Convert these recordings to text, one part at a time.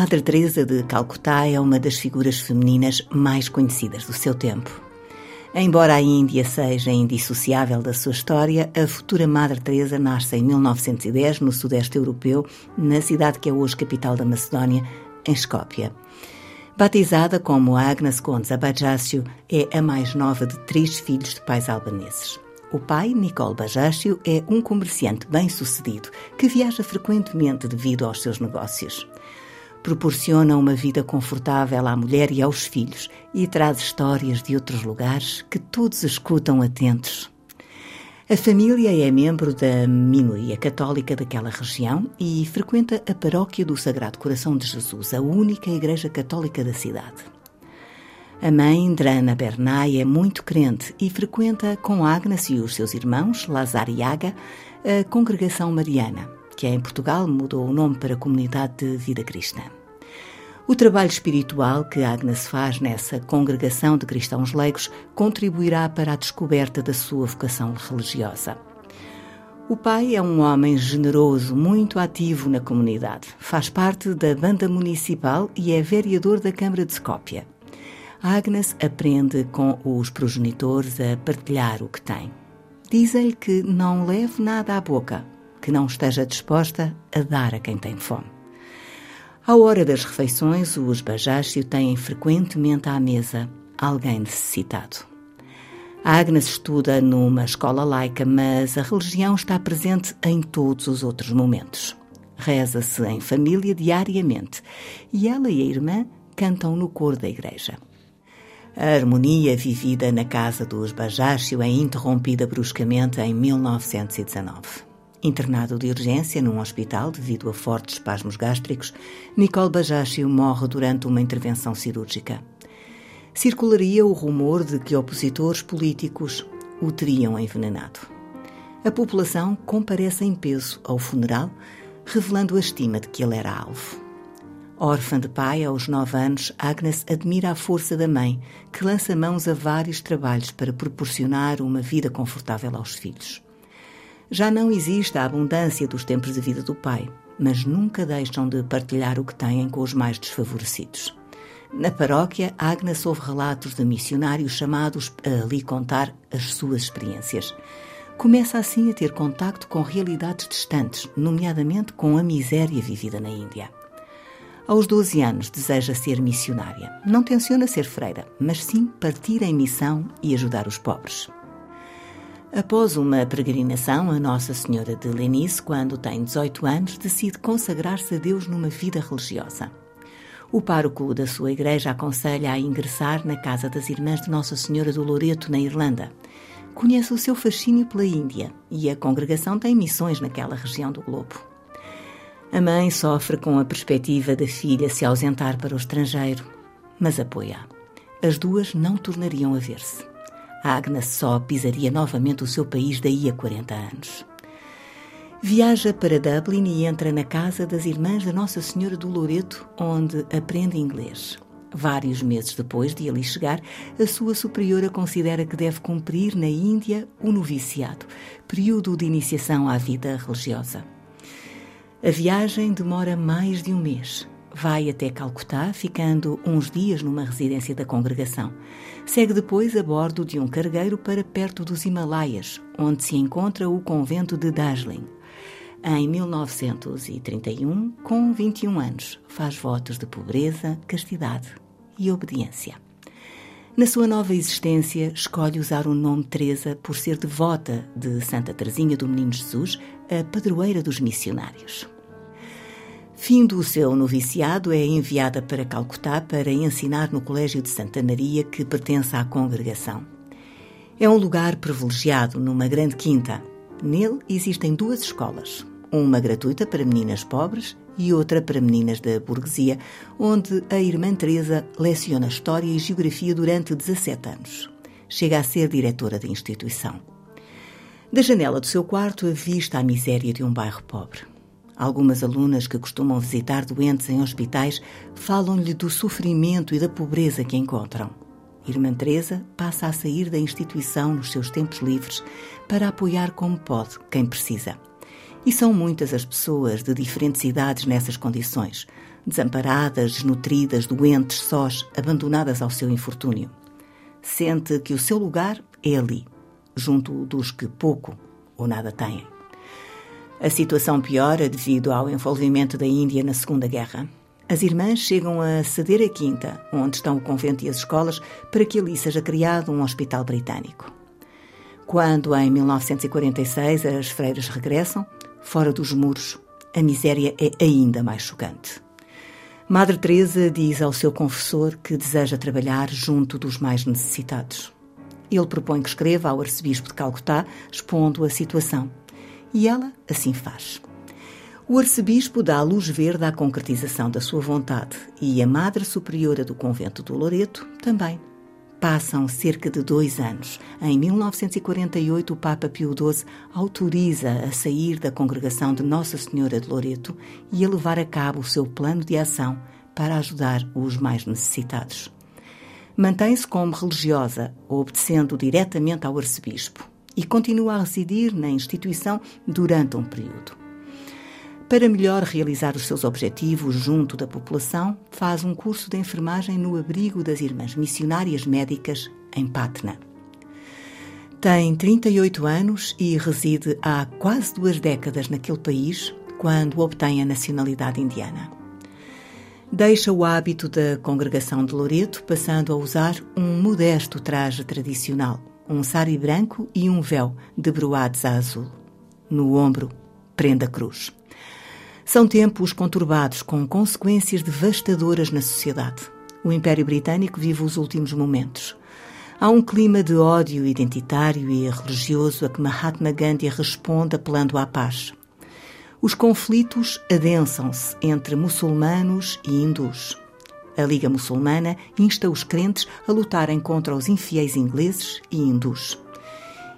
Madre Teresa de Calcutá é uma das figuras femininas mais conhecidas do seu tempo. Embora a Índia seja indissociável da sua história, a futura Madre Teresa nasce em 1910 no sudeste europeu, na cidade que é hoje capital da Macedónia, em Escópia. Batizada como Agnes Contes Abajácio, é a mais nova de três filhos de pais albaneses. O pai, Nicole Bajácio, é um comerciante bem-sucedido que viaja frequentemente devido aos seus negócios proporciona uma vida confortável à mulher e aos filhos e traz histórias de outros lugares que todos escutam atentos. A família é membro da minoria católica daquela região e frequenta a paróquia do Sagrado Coração de Jesus, a única igreja católica da cidade. A mãe, Drana Bernay, é muito crente e frequenta com Agnes e os seus irmãos, Lazar e Aga, a Congregação Mariana que em Portugal mudou o nome para Comunidade de Vida Cristã. O trabalho espiritual que Agnes faz nessa congregação de cristãos leigos contribuirá para a descoberta da sua vocação religiosa. O pai é um homem generoso, muito ativo na comunidade. Faz parte da banda municipal e é vereador da Câmara de Scópia. Agnes aprende com os progenitores a partilhar o que tem. Dizem-lhe que não leve nada à boca, que não esteja disposta a dar a quem tem fome. À hora das refeições, os Bajácio têm frequentemente à mesa alguém necessitado. A Agnes estuda numa escola laica, mas a religião está presente em todos os outros momentos. Reza-se em família diariamente e ela e a irmã cantam no coro da igreja. A harmonia vivida na casa dos Bajácio é interrompida bruscamente em 1919. Internado de urgência num hospital devido a fortes espasmos gástricos, Nicole Bajácio morre durante uma intervenção cirúrgica. Circularia o rumor de que opositores políticos o teriam envenenado. A população comparece em peso ao funeral, revelando a estima de que ele era alvo. Órfã de pai, aos nove anos, Agnes admira a força da mãe, que lança mãos a vários trabalhos para proporcionar uma vida confortável aos filhos. Já não existe a abundância dos tempos de vida do pai, mas nunca deixam de partilhar o que têm com os mais desfavorecidos. Na paróquia, Agnes ouve relatos de missionários chamados a ali contar as suas experiências. Começa assim a ter contacto com realidades distantes, nomeadamente com a miséria vivida na Índia. Aos 12 anos deseja ser missionária. Não tenciona ser freira, mas sim partir em missão e ajudar os pobres. Após uma peregrinação, a Nossa Senhora de Lenice, quando tem 18 anos, decide consagrar-se a Deus numa vida religiosa. O pároco da sua igreja aconselha a ingressar na Casa das Irmãs de Nossa Senhora do Loreto, na Irlanda. Conhece o seu fascínio pela Índia e a congregação tem missões naquela região do globo. A mãe sofre com a perspectiva da filha se ausentar para o estrangeiro, mas apoia. As duas não tornariam a ver-se. Agnes só pisaria novamente o seu país daí a 40 anos. Viaja para Dublin e entra na casa das irmãs da Nossa Senhora do Loreto, onde aprende inglês. Vários meses depois de ali chegar, a sua superiora considera que deve cumprir na Índia o noviciado, período de iniciação à vida religiosa. A viagem demora mais de um mês. Vai até Calcutá, ficando uns dias numa residência da congregação. Segue depois a bordo de um cargueiro para perto dos Himalaias, onde se encontra o convento de Darjeeling. Em 1931, com 21 anos, faz votos de pobreza, castidade e obediência. Na sua nova existência, escolhe usar o nome Teresa por ser devota de Santa Teresinha do Menino Jesus, a padroeira dos missionários. Findo o seu noviciado, é enviada para Calcutá para ensinar no Colégio de Santa Maria, que pertence à congregação. É um lugar privilegiado numa grande quinta. Nele existem duas escolas, uma gratuita para meninas pobres e outra para meninas da burguesia, onde a irmã Teresa leciona História e Geografia durante 17 anos. Chega a ser diretora da instituição. Da janela do seu quarto avista a miséria de um bairro pobre. Algumas alunas que costumam visitar doentes em hospitais falam-lhe do sofrimento e da pobreza que encontram. Irmã Teresa passa a sair da instituição nos seus tempos livres para apoiar como pode quem precisa. E são muitas as pessoas de diferentes idades nessas condições, desamparadas, desnutridas, doentes, sós, abandonadas ao seu infortúnio. Sente que o seu lugar é ali, junto dos que pouco ou nada têm. A situação piora devido ao envolvimento da Índia na Segunda Guerra. As irmãs chegam a ceder a quinta, onde estão o convento e as escolas, para que ali seja criado um hospital britânico. Quando, em 1946, as freiras regressam, fora dos muros, a miséria é ainda mais chocante. Madre Teresa diz ao seu confessor que deseja trabalhar junto dos mais necessitados. Ele propõe que escreva ao arcebispo de Calcutá, expondo a situação e ela assim faz. O arcebispo dá a luz verde à concretização da sua vontade e a Madre Superiora do Convento do Loreto também. Passam cerca de dois anos. Em 1948, o Papa Pio XII autoriza a sair da congregação de Nossa Senhora de Loreto e a levar a cabo o seu plano de ação para ajudar os mais necessitados. Mantém-se como religiosa, obedecendo diretamente ao arcebispo e continua a residir na instituição durante um período. Para melhor realizar os seus objetivos junto da população, faz um curso de enfermagem no abrigo das Irmãs Missionárias Médicas, em Patna. Tem 38 anos e reside há quase duas décadas naquele país quando obtém a nacionalidade indiana. Deixa o hábito da congregação de Loreto, passando a usar um modesto traje tradicional, um sari branco e um véu de broados a azul. No ombro, prenda cruz. São tempos conturbados com consequências devastadoras na sociedade. O Império Britânico vive os últimos momentos. Há um clima de ódio identitário e religioso a que Mahatma Gandhi responde apelando à paz. Os conflitos adensam-se entre muçulmanos e hindus. A Liga Muçulmana insta os crentes a lutarem contra os infiéis ingleses e hindus.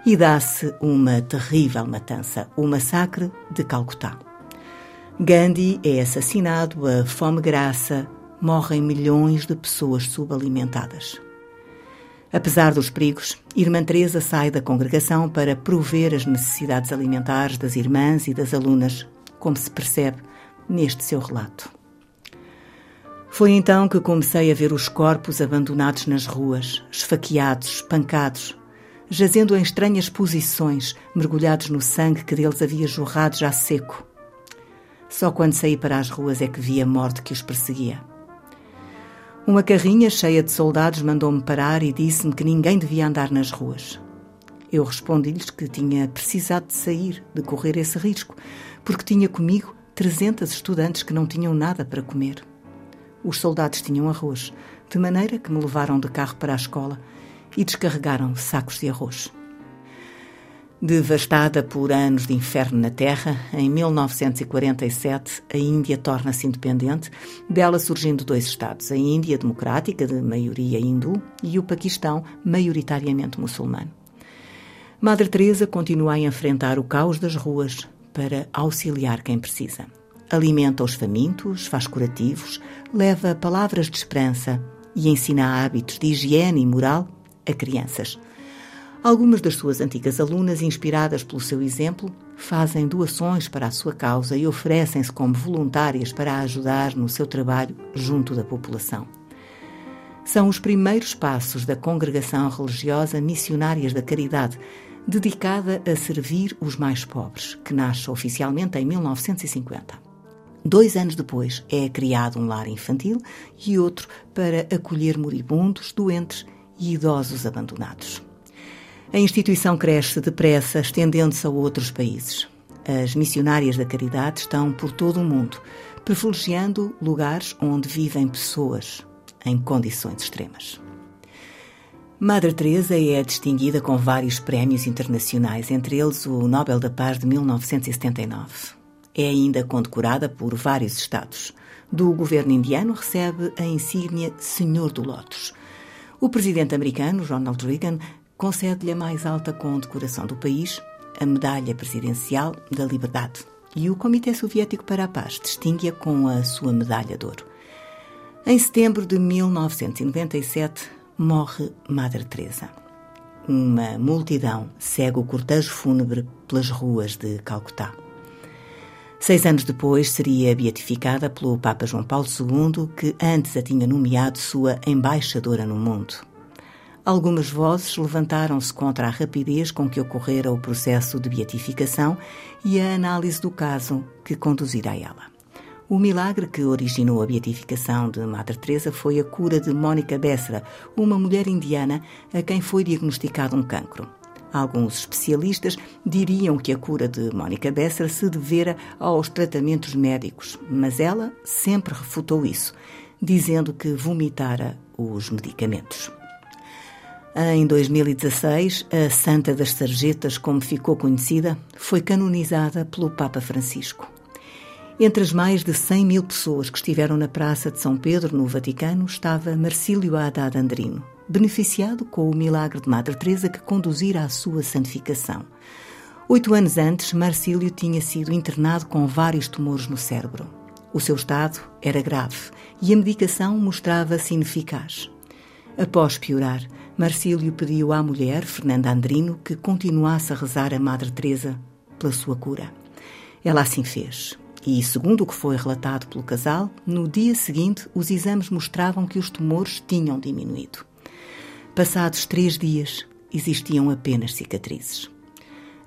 E dá-se uma terrível matança, o massacre de Calcutá. Gandhi é assassinado, a fome graça, morrem milhões de pessoas subalimentadas. Apesar dos perigos, Irmã Teresa sai da congregação para prover as necessidades alimentares das irmãs e das alunas, como se percebe neste seu relato. Foi então que comecei a ver os corpos abandonados nas ruas, esfaqueados, espancados, jazendo em estranhas posições, mergulhados no sangue que deles havia jorrado já seco. Só quando saí para as ruas é que vi a morte que os perseguia. Uma carrinha cheia de soldados mandou-me parar e disse-me que ninguém devia andar nas ruas. Eu respondi-lhes que tinha precisado de sair, de correr esse risco, porque tinha comigo 300 estudantes que não tinham nada para comer. Os soldados tinham arroz, de maneira que me levaram de carro para a escola e descarregaram sacos de arroz. Devastada por anos de inferno na Terra, em 1947 a Índia torna-se independente, dela surgindo dois Estados, a Índia democrática, de maioria hindu, e o Paquistão, maioritariamente muçulmano. Madre Teresa continua a enfrentar o caos das ruas para auxiliar quem precisa alimenta os famintos, faz curativos, leva palavras de esperança e ensina hábitos de higiene e moral a crianças. Algumas das suas antigas alunas, inspiradas pelo seu exemplo, fazem doações para a sua causa e oferecem-se como voluntárias para ajudar no seu trabalho junto da população. São os primeiros passos da Congregação Religiosa Missionárias da Caridade, dedicada a servir os mais pobres, que nasce oficialmente em 1950. Dois anos depois é criado um lar infantil e outro para acolher moribundos, doentes e idosos abandonados. A instituição cresce depressa, estendendo-se a outros países. As missionárias da caridade estão por todo o mundo, privilegiando lugares onde vivem pessoas em condições extremas. Madre Teresa é distinguida com vários prémios internacionais, entre eles o Nobel da Paz de 1979. É ainda condecorada por vários estados. Do governo indiano recebe a insígnia Senhor do Lotus. O presidente americano, Ronald Reagan, concede-lhe a mais alta condecoração do país, a Medalha Presidencial da Liberdade. E o Comitê Soviético para a Paz distingue-a com a sua Medalha de Ouro. Em setembro de 1997, morre Madre Teresa. Uma multidão segue o cortejo fúnebre pelas ruas de Calcutá. Seis anos depois, seria beatificada pelo Papa João Paulo II, que antes a tinha nomeado sua embaixadora no mundo. Algumas vozes levantaram-se contra a rapidez com que ocorrera o processo de beatificação e a análise do caso que conduzira a ela. O milagre que originou a beatificação de Madre Teresa foi a cura de Mônica Bessra, uma mulher indiana a quem foi diagnosticado um cancro. Alguns especialistas diriam que a cura de Mónica Besser se devera aos tratamentos médicos, mas ela sempre refutou isso, dizendo que vomitara os medicamentos. Em 2016, a Santa das Sarjetas, como ficou conhecida, foi canonizada pelo Papa Francisco. Entre as mais de 100 mil pessoas que estiveram na Praça de São Pedro, no Vaticano, estava Marcílio Haddad Andrino, beneficiado com o milagre de Madre Teresa que conduzira à sua santificação. Oito anos antes, Marcílio tinha sido internado com vários tumores no cérebro. O seu estado era grave e a medicação mostrava-se ineficaz. Após piorar, Marcílio pediu à mulher, Fernanda Andrino, que continuasse a rezar a Madre Teresa pela sua cura. Ela assim fez. E, segundo o que foi relatado pelo casal, no dia seguinte os exames mostravam que os tumores tinham diminuído. Passados três dias, existiam apenas cicatrizes.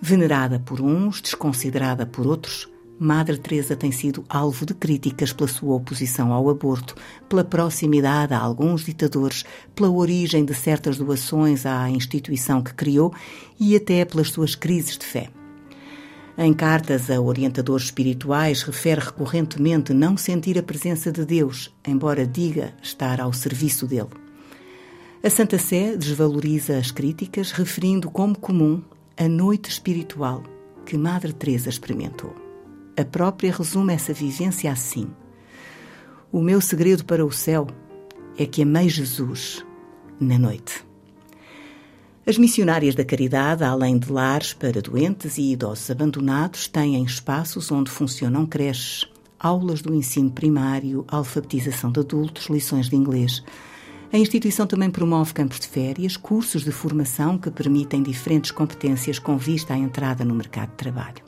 Venerada por uns, desconsiderada por outros, Madre Teresa tem sido alvo de críticas pela sua oposição ao aborto, pela proximidade a alguns ditadores, pela origem de certas doações à instituição que criou e até pelas suas crises de fé. Em cartas a orientadores espirituais, refere recorrentemente não sentir a presença de Deus, embora diga estar ao serviço dele. A Santa Sé desvaloriza as críticas, referindo como comum a noite espiritual que Madre Teresa experimentou. A própria resume essa vivência assim: O meu segredo para o céu é que amei Jesus na noite. As missionárias da caridade, além de lares para doentes e idosos abandonados, têm espaços onde funcionam creches, aulas do ensino primário, alfabetização de adultos, lições de inglês. A instituição também promove campos de férias, cursos de formação que permitem diferentes competências com vista à entrada no mercado de trabalho.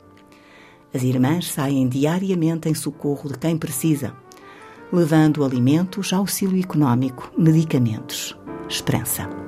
As irmãs saem diariamente em socorro de quem precisa, levando alimentos, auxílio económico, medicamentos, esperança.